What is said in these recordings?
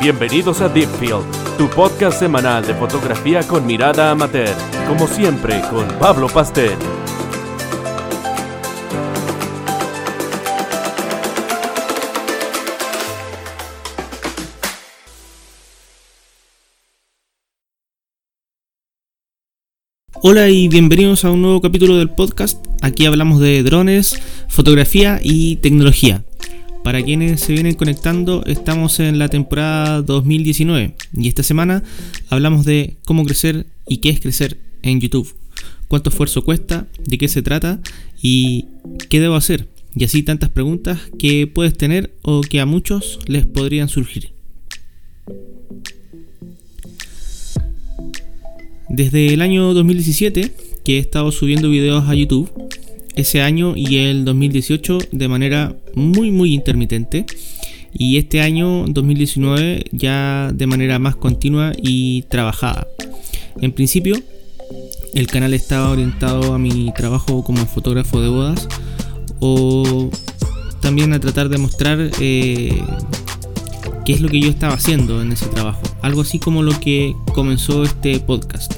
Bienvenidos a Deepfield, tu podcast semanal de fotografía con mirada amateur, como siempre con Pablo Pastel. Hola y bienvenidos a un nuevo capítulo del podcast. Aquí hablamos de drones, fotografía y tecnología. Para quienes se vienen conectando, estamos en la temporada 2019 y esta semana hablamos de cómo crecer y qué es crecer en YouTube. Cuánto esfuerzo cuesta, de qué se trata y qué debo hacer. Y así tantas preguntas que puedes tener o que a muchos les podrían surgir. Desde el año 2017 que he estado subiendo videos a YouTube, ese año y el 2018 de manera muy muy intermitente y este año 2019 ya de manera más continua y trabajada. En principio el canal estaba orientado a mi trabajo como fotógrafo de bodas o también a tratar de mostrar eh, qué es lo que yo estaba haciendo en ese trabajo. Algo así como lo que comenzó este podcast.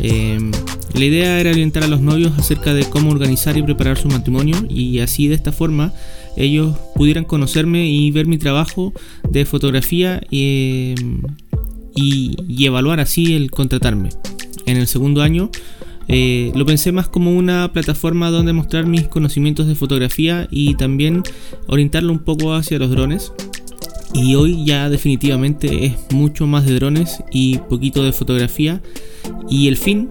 Em, la idea era orientar a los novios acerca de cómo organizar y preparar su matrimonio y así de esta forma ellos pudieran conocerme y ver mi trabajo de fotografía y, em, y, evaluar así el contratarme. En el segundo año eh, lo pensé más como una plataforma donde mostrar mis conocimientos de fotografía y también orientarlo un poco hacia los drones. Y hoy ya definitivamente es mucho más de drones y poquito de fotografía. Y el fin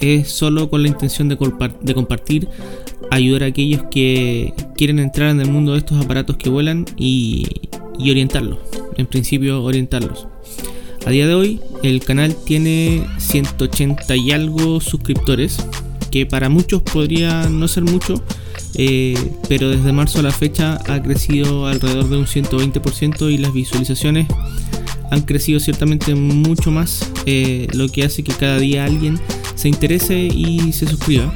es solo con la intención de, compartir, ayudar a aquellos que quieren entrar en el mundo de estos aparatos que vuelan y, orientarlos. En principio orientarlos. A día de hoy el canal tiene 180 y algo suscriptores, que para muchos podría no ser mucho, eh, pero desde marzo a la fecha ha crecido alrededor de un 120% y las visualizaciones han crecido ciertamente mucho más, eh, lo que hace que cada día alguien se interese y se suscriba.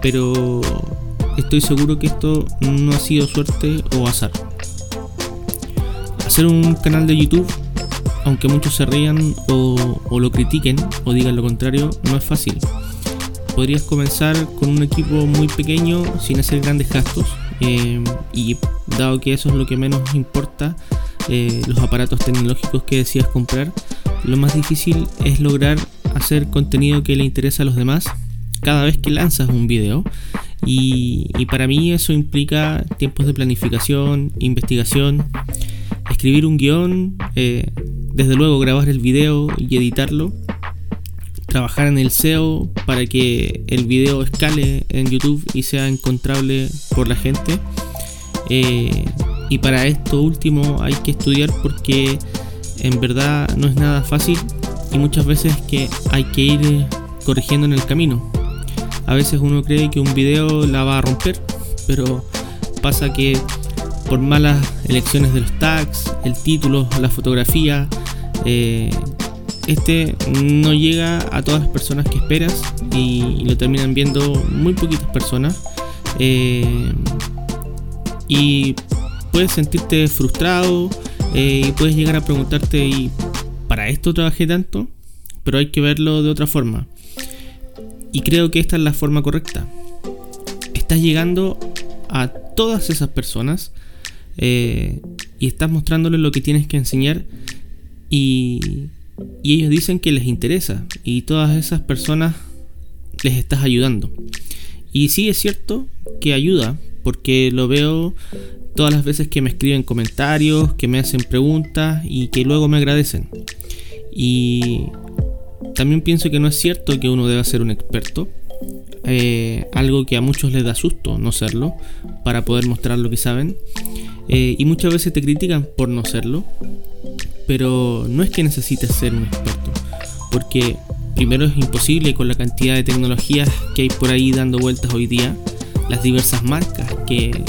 Pero estoy seguro que esto no ha sido suerte o azar. Hacer un canal de YouTube, aunque muchos se rían o, lo critiquen o digan lo contrario, no es fácil podrías comenzar con un equipo muy pequeño sin hacer grandes gastos eh, y dado que eso es lo que menos importa, eh, los aparatos tecnológicos que decidas comprar, lo más difícil es lograr hacer contenido que le interesa a los demás cada vez que lanzas un video y, para mí eso implica tiempos de planificación, investigación, escribir un guion, eh, desde luego grabar el video y editarlo trabajar en el SEO para que el video escale en YouTube y sea encontrable por la gente. Eh, y para esto último hay que estudiar porque en verdad no es nada fácil y muchas veces que hay que ir corrigiendo en el camino. A veces uno cree que un video la va a romper, pero pasa que por malas elecciones de los tags, el título, la fotografía, eh, este no llega a todas las personas que esperas y lo terminan viendo muy poquitas personas. Eh, y puedes sentirte frustrado eh, y puedes llegar a preguntarte, ¿y para esto trabajé tanto? Pero hay que verlo de otra forma. Y creo que esta es la forma correcta. Estás llegando a todas esas personas eh, y estás mostrándoles lo que tienes que enseñar y y ellos dicen que les interesa y todas esas personas les estás ayudando. Y sí es cierto que ayuda, porque lo veo todas las veces que me escriben comentarios, que me hacen preguntas y que luego me agradecen. Y también pienso que no es cierto que uno deba ser un experto. Eh, algo que a muchos les da susto no serlo, para poder mostrar lo que saben. Eh, y muchas veces te critican por no serlo pero no es que necesites ser un experto, porque primero es imposible con la cantidad de tecnologías que hay por ahí dando vueltas hoy día, las diversas marcas que,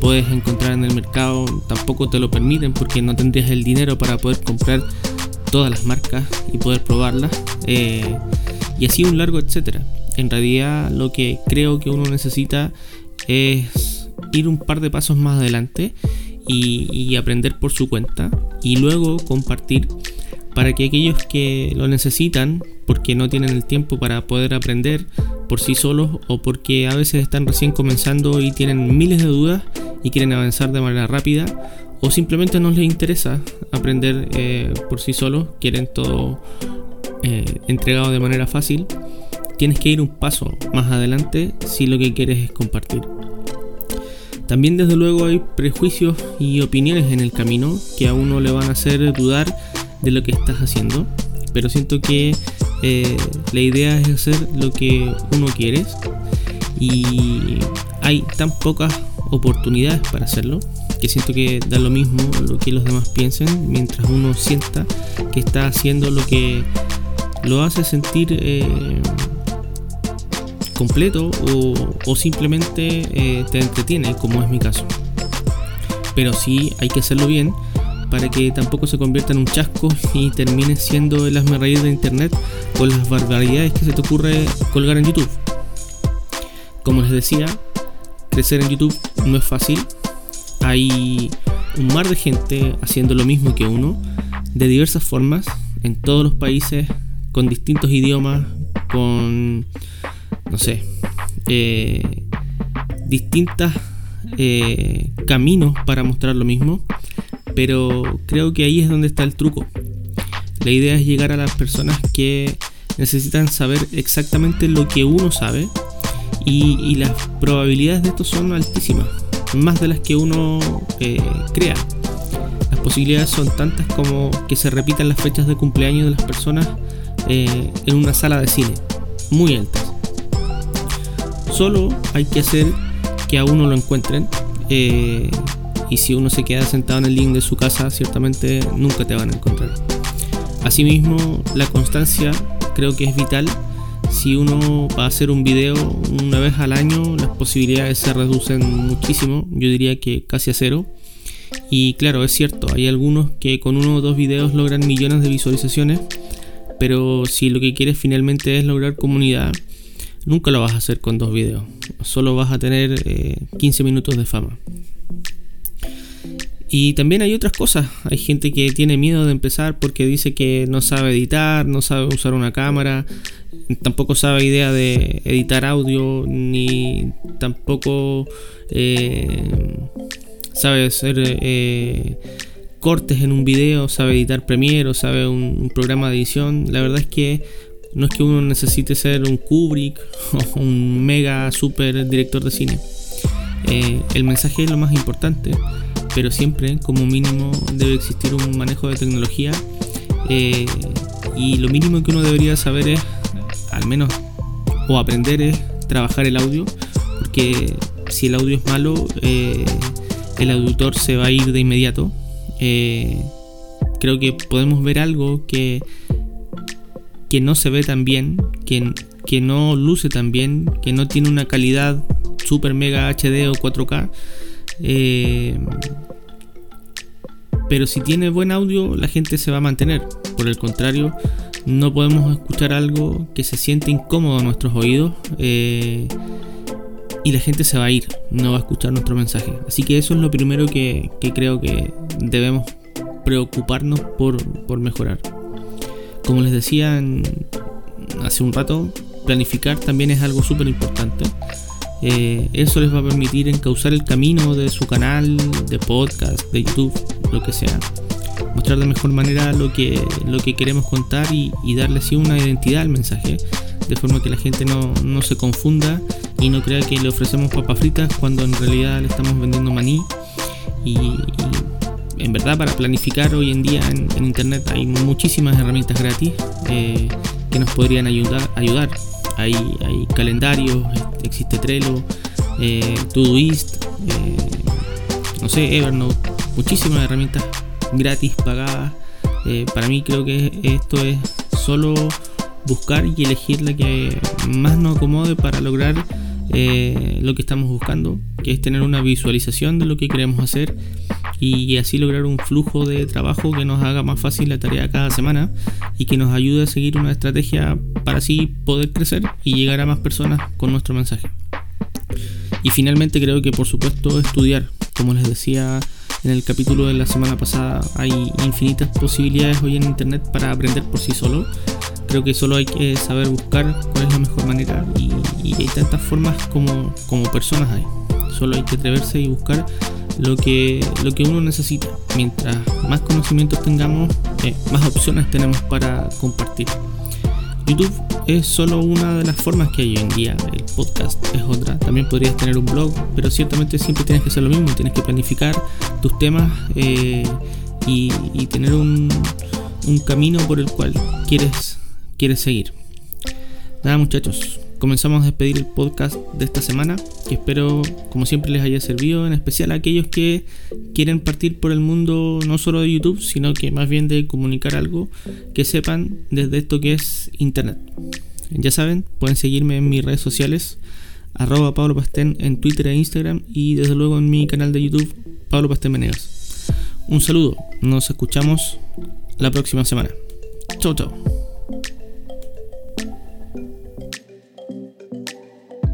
puedes encontrar en el mercado tampoco te lo permiten porque no tendrías el dinero para poder comprar todas las marcas y poder probarlas, eh, y así un largo etcétera. En realidad lo que creo que uno necesita es ir un par de pasos más adelante y, aprender por su cuenta y luego compartir para que aquellos que lo necesitan porque no tienen el tiempo para poder aprender por sí solos o porque a veces están recién comenzando y tienen miles de dudas y quieren avanzar de manera rápida o simplemente no les interesa aprender eh, por sí solos, quieren todo eh, entregado de manera fácil, tienes que ir un paso más adelante si lo que quieres es compartir. También desde luego hay prejuicios y opiniones en el camino que a uno le van a hacer dudar de lo que estás haciendo, pero siento que eh, la idea es hacer lo que uno quiere y hay tan pocas oportunidades para hacerlo que siento que da lo mismo lo que los demás piensen mientras uno sienta que está haciendo lo que lo hace sentir eh, completo o, simplemente eh, te entretiene como es mi caso pero sí hay que hacerlo bien para que tampoco se convierta en un chasco y termine siendo el asme de internet con las barbaridades que se te ocurre colgar en YouTube. Como les decía, crecer en YouTube no es fácil. Hay un mar de gente haciendo lo mismo que uno, de diversas formas, en todos los países, con distintos idiomas, con, no sé, eh, distintos eh, caminos para mostrar lo mismo. Pero creo que ahí es donde está el truco. La idea es llegar a las personas que necesitan saber exactamente lo que uno sabe y, las probabilidades de esto son altísimas, más de las que uno eh, crea. Las posibilidades son tantas como que se repitan las fechas de cumpleaños de las personas eh, en una sala de cine, muy altas. Solo hay que hacer que a uno lo encuentren. Eh, y si uno se queda sentado en el link de su casa, ciertamente nunca te van a encontrar. Asimismo, la constancia creo que es vital si uno va a hacer un video una vez al año, las posibilidades se reducen muchísimo, yo diría que casi a cero. Y claro, es cierto, hay algunos que con uno o dos videos logran millones de visualizaciones, pero si lo que quieres finalmente es lograr comunidad, nunca lo vas a hacer con dos videos, solo vas a tener 15 eh, minutos de fama. Y también hay otras cosas. Hay gente que tiene miedo de empezar porque dice que no sabe editar, no sabe usar una cámara, tampoco sabe idea de editar audio, ni tampoco eh, sabe hacer eh, cortes en un video, sabe editar Premiere o sabe un, programa de edición. La verdad es que no es que uno necesite ser un Kubrick o un mega super director de cine. Eh, el mensaje es lo más importante pero siempre como mínimo debe existir un manejo de tecnología eh, y lo mínimo que uno debería saber es, al menos, o aprender es trabajar el audio, porque si el audio es malo, eh, el auditor se va a ir de inmediato. Eh, creo que podemos ver algo que, que no se ve tan bien, que, que no luce tan bien, que no tiene una calidad super mega HD o 4K. Eh, pero si tiene buen audio, la gente se va a mantener. Por el contrario, no podemos escuchar algo que se siente incómodo a nuestros oídos eh, y la gente se va a ir, no va a escuchar nuestro mensaje. Así que eso es lo primero que, creo que debemos preocuparnos por, mejorar. Como les decía hace un rato, planificar también es algo súper importante. Eh, eso les va a permitir encauzar el camino de su canal, de podcast, de YouTube, lo que sea. Mostrar de mejor manera lo que, lo que queremos contar y, darle así una identidad al mensaje, de forma que la gente no, se confunda y no crea que le ofrecemos papas fritas cuando en realidad le estamos vendiendo maní. Y, en verdad para planificar hoy en día en, internet hay muchísimas herramientas gratis eh, que nos podrían ayudar, ayudar hay, hay calendarios, existe Trello, eh, Todoist, eh, no sé, Evernote, muchísimas herramientas gratis, pagadas. Eh, para mí creo que esto es solo buscar y elegir la que más nos acomode para lograr eh, lo que estamos buscando, que es tener una visualización de lo que queremos hacer y así lograr un flujo de trabajo que nos haga más fácil la tarea cada semana y que nos ayude a seguir una estrategia para así poder crecer y llegar a más personas con nuestro mensaje. Y finalmente creo que por supuesto estudiar, como les decía en el capítulo de la semana pasada, hay infinitas posibilidades hoy en Internet para aprender por sí solo. Creo que solo hay que saber buscar cuál es la mejor manera y, hay tantas formas como, como personas hay. Solo hay que atreverse y buscar lo que, lo que uno necesita. Mientras más conocimientos tengamos, eh, más opciones tenemos para compartir. YouTube es solo una de las formas que hay hoy en día, el podcast es otra. También podrías tener un blog, pero ciertamente siempre tienes que hacer lo mismo, tienes que planificar tus temas eh, y, tener un, un camino por el cual quieres, quieres seguir. Nada muchachos, comenzamos a despedir el podcast de esta semana, que espero como siempre les haya servido, en especial a aquellos que quieren partir por el mundo no solo de YouTube, sino que más bien de comunicar algo que sepan desde esto que es Internet. Ya saben, pueden seguirme en mis redes sociales, arroba Pablo Pastén en Twitter e Instagram y desde luego en mi canal de YouTube, Pablo Pastén Menegas. Un saludo, nos escuchamos la próxima semana. Chau, chau.